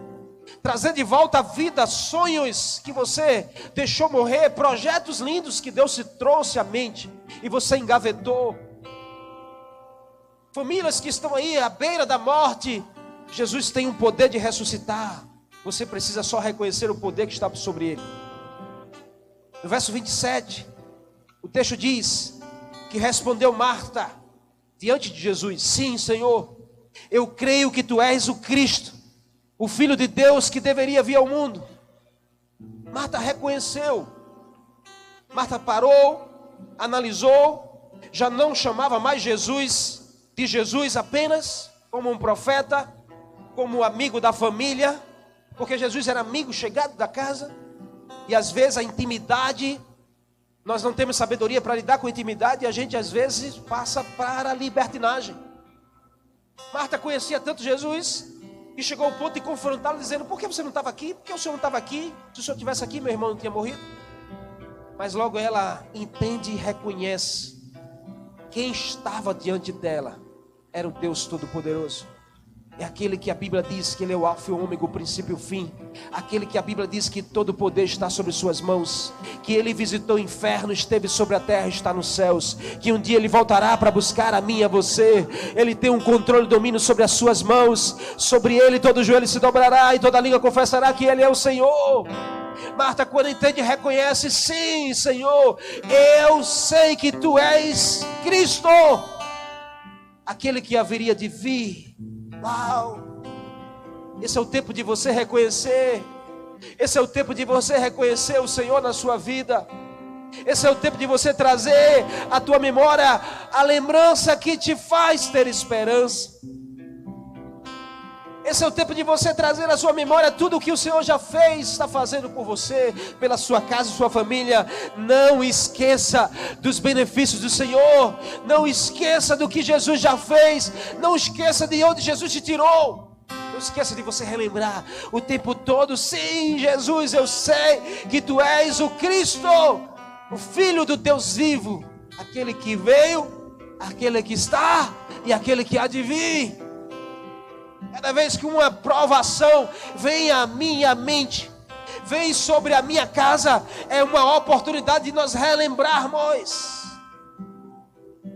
Trazer de volta à vida sonhos que você deixou morrer, projetos lindos que Deus te trouxe à mente e você engavetou. Famílias que estão aí à beira da morte, Jesus tem o um poder de ressuscitar. Você precisa só reconhecer o poder que está sobre ele. No verso 27, o texto diz que respondeu Marta: diante de Jesus: Sim, Senhor, eu creio que tu és o Cristo, o Filho de Deus que deveria vir ao mundo. Marta reconheceu. Marta parou, analisou, já não chamava mais Jesus de Jesus apenas como um profeta, como amigo da família, porque Jesus era amigo chegado da casa, e às vezes a intimidade, nós não temos sabedoria para lidar com intimidade, e a gente às vezes passa para a libertinagem. Marta conhecia tanto Jesus, e chegou ao ponto de confrontá-lo, dizendo: Por que você não estava aqui? Por que o senhor não estava aqui? Se o senhor tivesse aqui, meu irmão não tinha morrido. Mas logo ela entende e reconhece: quem estava diante dela era o Deus Todo-Poderoso. É aquele que a Bíblia diz que ele é o alfa e o ômega, o princípio e o fim. Aquele que a Bíblia diz que todo o poder está sobre suas mãos. Que ele visitou o inferno, esteve sobre a terra, está nos céus. Que um dia ele voltará para buscar a mim e a você. Ele tem um controle e domínio sobre as suas mãos. Sobre ele todo joelho se dobrará e toda língua confessará que ele é o Senhor. Marta, quando entende, reconhece: sim, Senhor, eu sei que tu és Cristo, aquele que haveria de vir Uau! Esse é o tempo de você reconhecer. Esse é o tempo de você reconhecer o Senhor na sua vida. Esse é o tempo de você trazer à tua memória a lembrança que te faz ter esperança. Esse é o tempo de você trazer à sua memória tudo o que o Senhor já fez, está fazendo por você, pela sua casa, sua família. Não esqueça dos benefícios do Senhor. Não esqueça do que Jesus já fez. Não esqueça de onde Jesus te tirou. Não esqueça de você relembrar o tempo todo. Sim, Jesus, eu sei que tu és o Cristo, o Filho do Deus vivo, aquele que veio, aquele que está e aquele que há de vir. Cada vez que uma provação vem à minha mente, vem sobre a minha casa, é uma oportunidade de nós relembrarmos.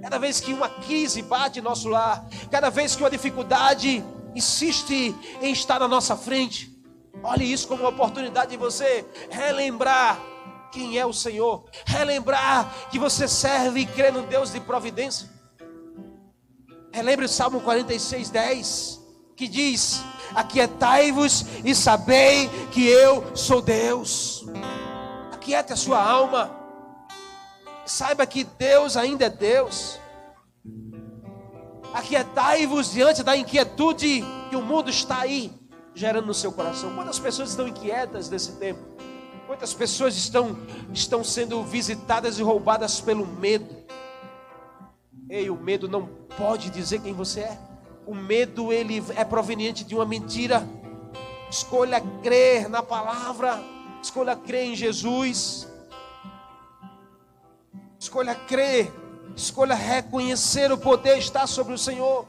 Cada vez que uma crise bate em nosso lar, cada vez que uma dificuldade insiste em estar na nossa frente, olhe isso como uma oportunidade de você relembrar quem é o Senhor, relembrar que você serve e crê no Deus de providência. Relembre o Salmo 46, 10 que diz: Aquietai-vos e sabei que eu sou Deus. Aquiete a sua alma. Saiba que Deus ainda é Deus. Aquietai-vos diante da inquietude que o mundo está aí gerando no seu coração. Quantas pessoas estão inquietas nesse tempo? Quantas pessoas estão, estão sendo visitadas e roubadas pelo medo? Ei, o medo não pode dizer quem você é o medo ele é proveniente de uma mentira. Escolha crer na palavra, escolha crer em Jesus. Escolha crer, escolha reconhecer o poder está sobre o Senhor.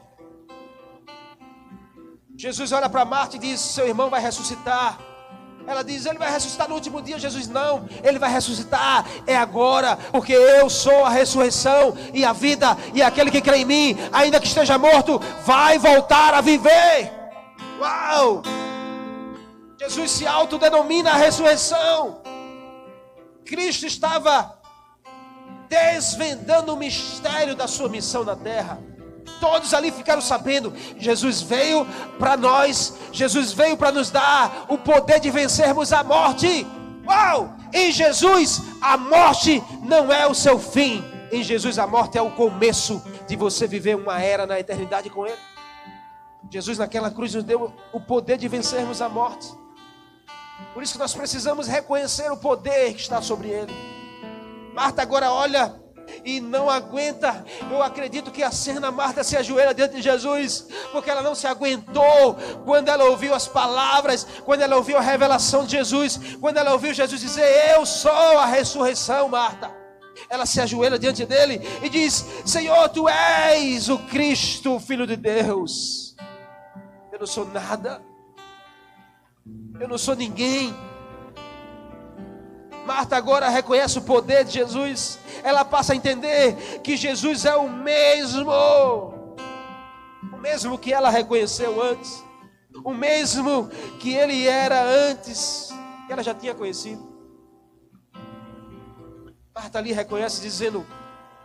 Jesus olha para Marta e diz: Seu irmão vai ressuscitar. Ela diz: Ele vai ressuscitar no último dia. Jesus, não, ele vai ressuscitar, é agora, porque eu sou a ressurreição e a vida, e aquele que crê em mim, ainda que esteja morto, vai voltar a viver. Uau! Jesus se autodenomina a ressurreição. Cristo estava desvendando o mistério da sua missão na terra. Todos ali ficaram sabendo: Jesus veio para nós, Jesus veio para nos dar o poder de vencermos a morte. Uau! Em Jesus, a morte não é o seu fim. Em Jesus, a morte é o começo de você viver uma era na eternidade com Ele. Jesus, naquela cruz, nos deu o poder de vencermos a morte. Por isso que nós precisamos reconhecer o poder que está sobre Ele. Marta agora olha e não aguenta. Eu acredito que a cena Marta se ajoelha diante de Jesus, porque ela não se aguentou quando ela ouviu as palavras, quando ela ouviu a revelação de Jesus, quando ela ouviu Jesus dizer: Eu sou a ressurreição, Marta. Ela se ajoelha diante dele e diz: Senhor, tu és o Cristo, Filho de Deus. Eu não sou nada, eu não sou ninguém Marta agora reconhece o poder de Jesus. Ela passa a entender que Jesus é o mesmo. O mesmo que ela reconheceu antes. O mesmo que ele era antes. Que ela já tinha conhecido. Marta ali reconhece, dizendo: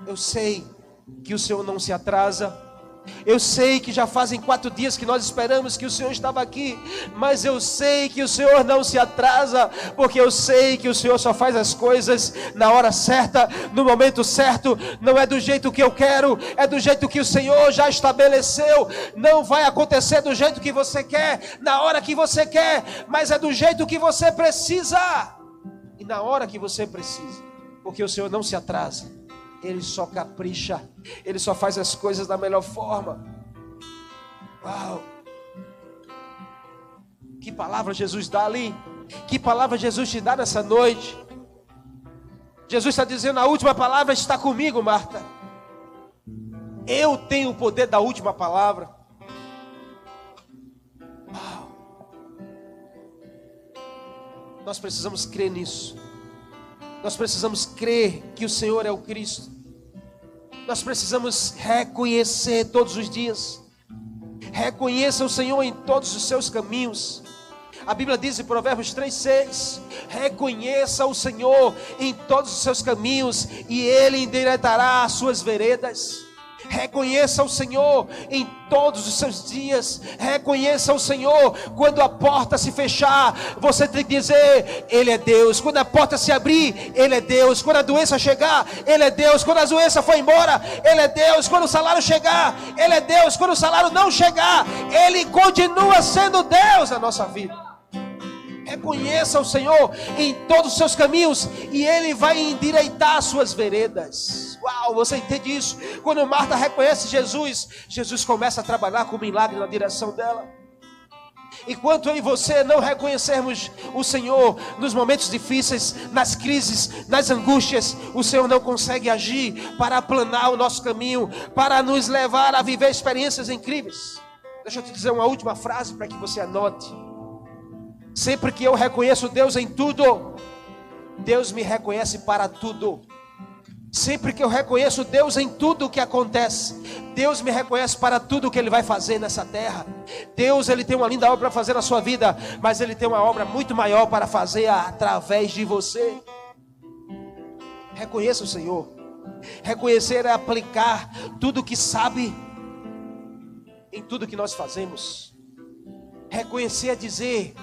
Eu sei que o Senhor não se atrasa. Eu sei que já fazem quatro dias que nós esperamos que o Senhor estava aqui, mas eu sei que o Senhor não se atrasa, porque eu sei que o Senhor só faz as coisas na hora certa, no momento certo, não é do jeito que eu quero, é do jeito que o Senhor já estabeleceu. Não vai acontecer do jeito que você quer, na hora que você quer, mas é do jeito que você precisa e na hora que você precisa, porque o Senhor não se atrasa. Ele só capricha, ele só faz as coisas da melhor forma. Uau! Que palavra Jesus dá ali? Que palavra Jesus te dá nessa noite? Jesus está dizendo: a última palavra está comigo, Marta. Eu tenho o poder da última palavra. Uau! Nós precisamos crer nisso. Nós precisamos crer que o Senhor é o Cristo. Nós precisamos reconhecer todos os dias. Reconheça o Senhor em todos os seus caminhos. A Bíblia diz em Provérbios 3,6: Reconheça o Senhor em todos os seus caminhos, e Ele endireitará as suas veredas. Reconheça o Senhor em todos os seus dias. Reconheça o Senhor quando a porta se fechar. Você tem que dizer: Ele é Deus. Quando a porta se abrir, Ele é Deus. Quando a doença chegar, Ele é Deus. Quando a doença for embora, Ele é Deus. Quando o salário chegar, Ele é Deus. Quando o salário não chegar, Ele continua sendo Deus na nossa vida. Reconheça o Senhor em todos os seus caminhos e Ele vai endireitar as suas veredas. Uau, você entende isso? Quando Marta reconhece Jesus, Jesus começa a trabalhar com o milagre na direção dela. Enquanto eu e você não reconhecermos o Senhor nos momentos difíceis, nas crises, nas angústias, o Senhor não consegue agir para aplanar o nosso caminho, para nos levar a viver experiências incríveis. Deixa eu te dizer uma última frase para que você anote. Sempre que eu reconheço Deus em tudo, Deus me reconhece para tudo. Sempre que eu reconheço Deus em tudo o que acontece, Deus me reconhece para tudo o que Ele vai fazer nessa terra. Deus, Ele tem uma linda obra para fazer na sua vida, mas Ele tem uma obra muito maior para fazer através de você. Reconheça o Senhor. Reconhecer é aplicar tudo o que sabe em tudo que nós fazemos. Reconhecer é dizer: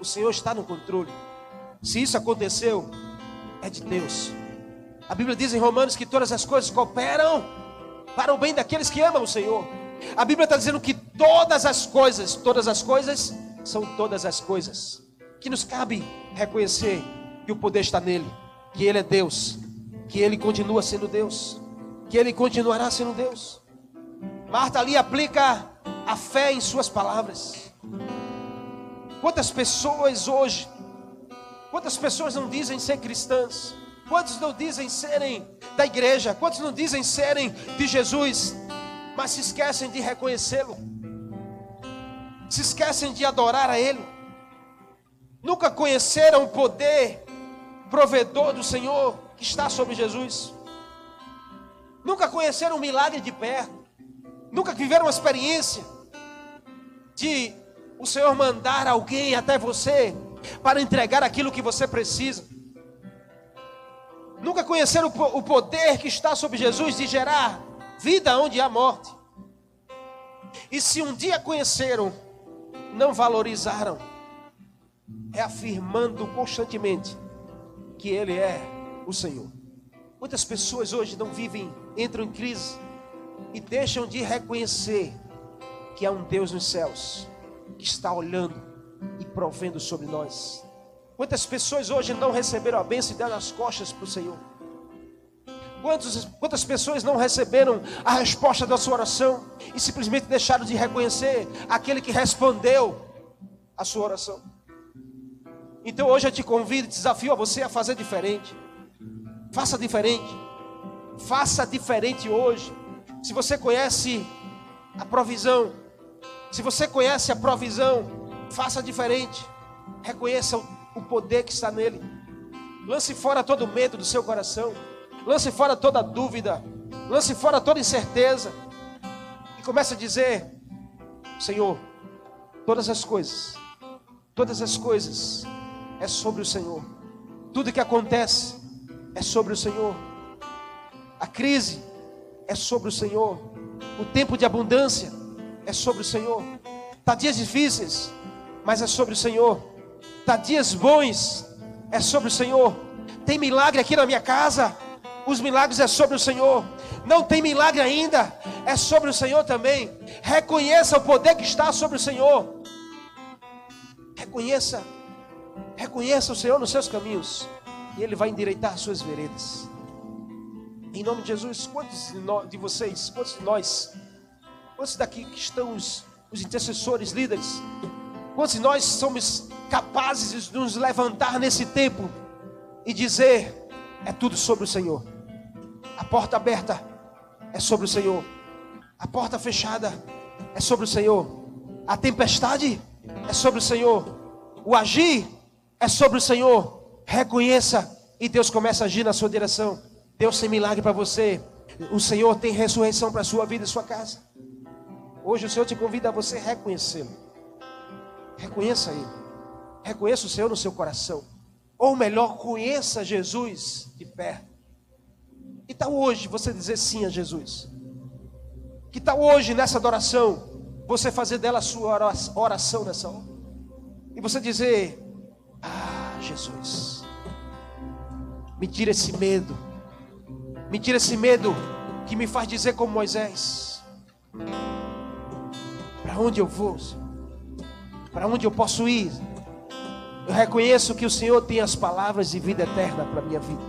o Senhor está no controle. Se isso aconteceu, é de Deus. A Bíblia diz em Romanos que todas as coisas cooperam para o bem daqueles que amam o Senhor. A Bíblia está dizendo que todas as coisas, todas as coisas, são todas as coisas. Que nos cabe reconhecer que o poder está nele, que ele é Deus, que ele continua sendo Deus, que ele continuará sendo Deus. Marta ali aplica a fé em suas palavras. Quantas pessoas hoje, quantas pessoas não dizem ser cristãs? Quantos não dizem serem da igreja? Quantos não dizem serem de Jesus? Mas se esquecem de reconhecê-lo, se esquecem de adorar a Ele, nunca conheceram o poder provedor do Senhor que está sobre Jesus, nunca conheceram o milagre de perto, nunca viveram uma experiência de o Senhor mandar alguém até você para entregar aquilo que você precisa. Nunca conheceram o poder que está sobre Jesus de gerar vida onde há morte. E se um dia conheceram, não valorizaram, reafirmando constantemente que Ele é o Senhor. Muitas pessoas hoje não vivem, entram em crise e deixam de reconhecer que há um Deus nos céus que está olhando e provendo sobre nós. Quantas pessoas hoje não receberam a bênção e deram as costas para o Senhor? Quantos, quantas pessoas não receberam a resposta da sua oração e simplesmente deixaram de reconhecer aquele que respondeu a sua oração? Então hoje eu te convido, desafio a você a fazer diferente. Faça diferente. Faça diferente hoje. Se você conhece a provisão, se você conhece a provisão, faça diferente. Reconheça o poder que está nele. Lance fora todo o medo do seu coração. Lance fora toda dúvida. Lance fora toda incerteza. E comece a dizer: Senhor, todas as coisas, todas as coisas é sobre o Senhor. Tudo que acontece é sobre o Senhor. A crise é sobre o Senhor. O tempo de abundância é sobre o Senhor. Tá dias difíceis, mas é sobre o Senhor. Tá dias bons, é sobre o Senhor. Tem milagre aqui na minha casa, os milagres é sobre o Senhor. Não tem milagre ainda, é sobre o Senhor também. Reconheça o poder que está sobre o Senhor. Reconheça, reconheça o Senhor nos seus caminhos, e Ele vai endireitar as suas veredas. Em nome de Jesus, quantos de vocês, quantos de nós, quantos daqui que estão os, os intercessores, líderes, quantos de nós somos capazes de nos levantar nesse tempo e dizer: é tudo sobre o Senhor. A porta aberta é sobre o Senhor. A porta fechada é sobre o Senhor. A tempestade é sobre o Senhor. O agir é sobre o Senhor. Reconheça e Deus começa a agir na sua direção. Deus tem milagre para você. O Senhor tem ressurreição para a sua vida e sua casa. Hoje o Senhor te convida a você reconhecê-lo. Reconheça Ele. Reconheça o Senhor no seu coração. Ou melhor, conheça Jesus de perto. Que tal hoje você dizer sim a Jesus? Que tal hoje nessa adoração você fazer dela a sua oração nessa hora? E você dizer: Ah, Jesus, me tira esse medo, me tira esse medo que me faz dizer como Moisés: Para onde eu vou? Para onde eu posso ir? Eu reconheço que o Senhor tem as palavras de vida eterna para a minha vida.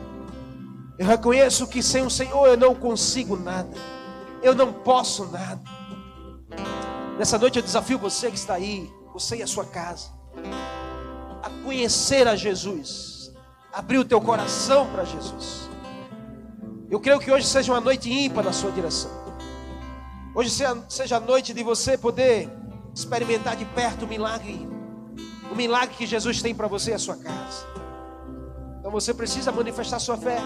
Eu reconheço que sem o Senhor eu não consigo nada. Eu não posso nada. Nessa noite eu desafio você que está aí, você e a sua casa, a conhecer a Jesus, abrir o teu coração para Jesus. Eu creio que hoje seja uma noite ímpar na sua direção. Hoje seja a noite de você poder experimentar de perto o milagre o milagre que Jesus tem para você é a sua casa. Então você precisa manifestar sua fé.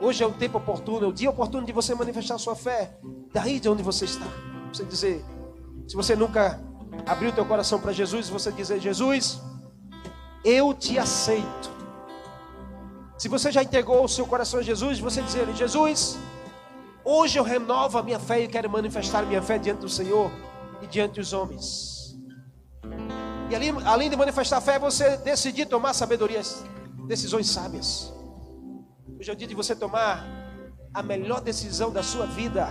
Hoje é o tempo oportuno, é o dia oportuno de você manifestar sua fé. Daí de onde você está. Você dizer, se você nunca abriu teu coração para Jesus, você dizer, Jesus, eu te aceito. Se você já entregou o seu coração a Jesus, você dizer, Jesus, hoje eu renovo a minha fé e quero manifestar a minha fé diante do Senhor e diante dos homens. E ali, além de manifestar fé, você decidir tomar sabedoria, decisões sábias. Hoje é o dia de você tomar a melhor decisão da sua vida.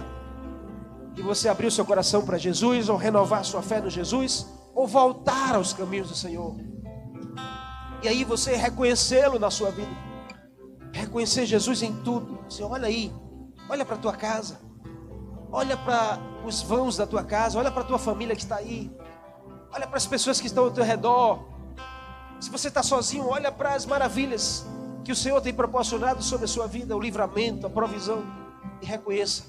De você abrir o seu coração para Jesus, ou renovar sua fé no Jesus, ou voltar aos caminhos do Senhor. E aí você reconhecê-lo na sua vida. Reconhecer Jesus em tudo. Você olha aí, olha para a tua casa. Olha para os vãos da tua casa, olha para a tua família que está aí. Olha para as pessoas que estão ao teu redor. Se você está sozinho, olha para as maravilhas que o Senhor tem proporcionado sobre a sua vida, o livramento, a provisão. E reconheça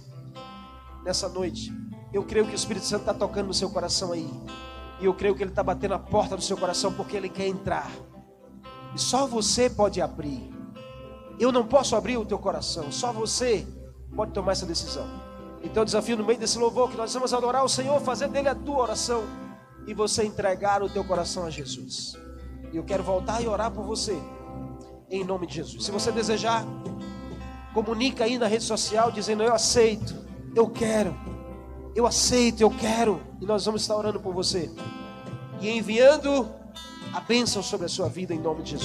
nessa noite. Eu creio que o Espírito Santo está tocando no seu coração aí. E eu creio que Ele está batendo a porta do seu coração porque Ele quer entrar. E só você pode abrir. Eu não posso abrir o teu coração. Só você pode tomar essa decisão. Então, desafio no meio desse louvor que nós vamos adorar o Senhor, fazer dele a tua oração e você entregar o teu coração a Jesus. E eu quero voltar e orar por você, em nome de Jesus. Se você desejar, comunica aí na rede social dizendo: Eu aceito, eu quero, eu aceito, eu quero. E nós vamos estar orando por você e enviando a bênção sobre a sua vida em nome de Jesus.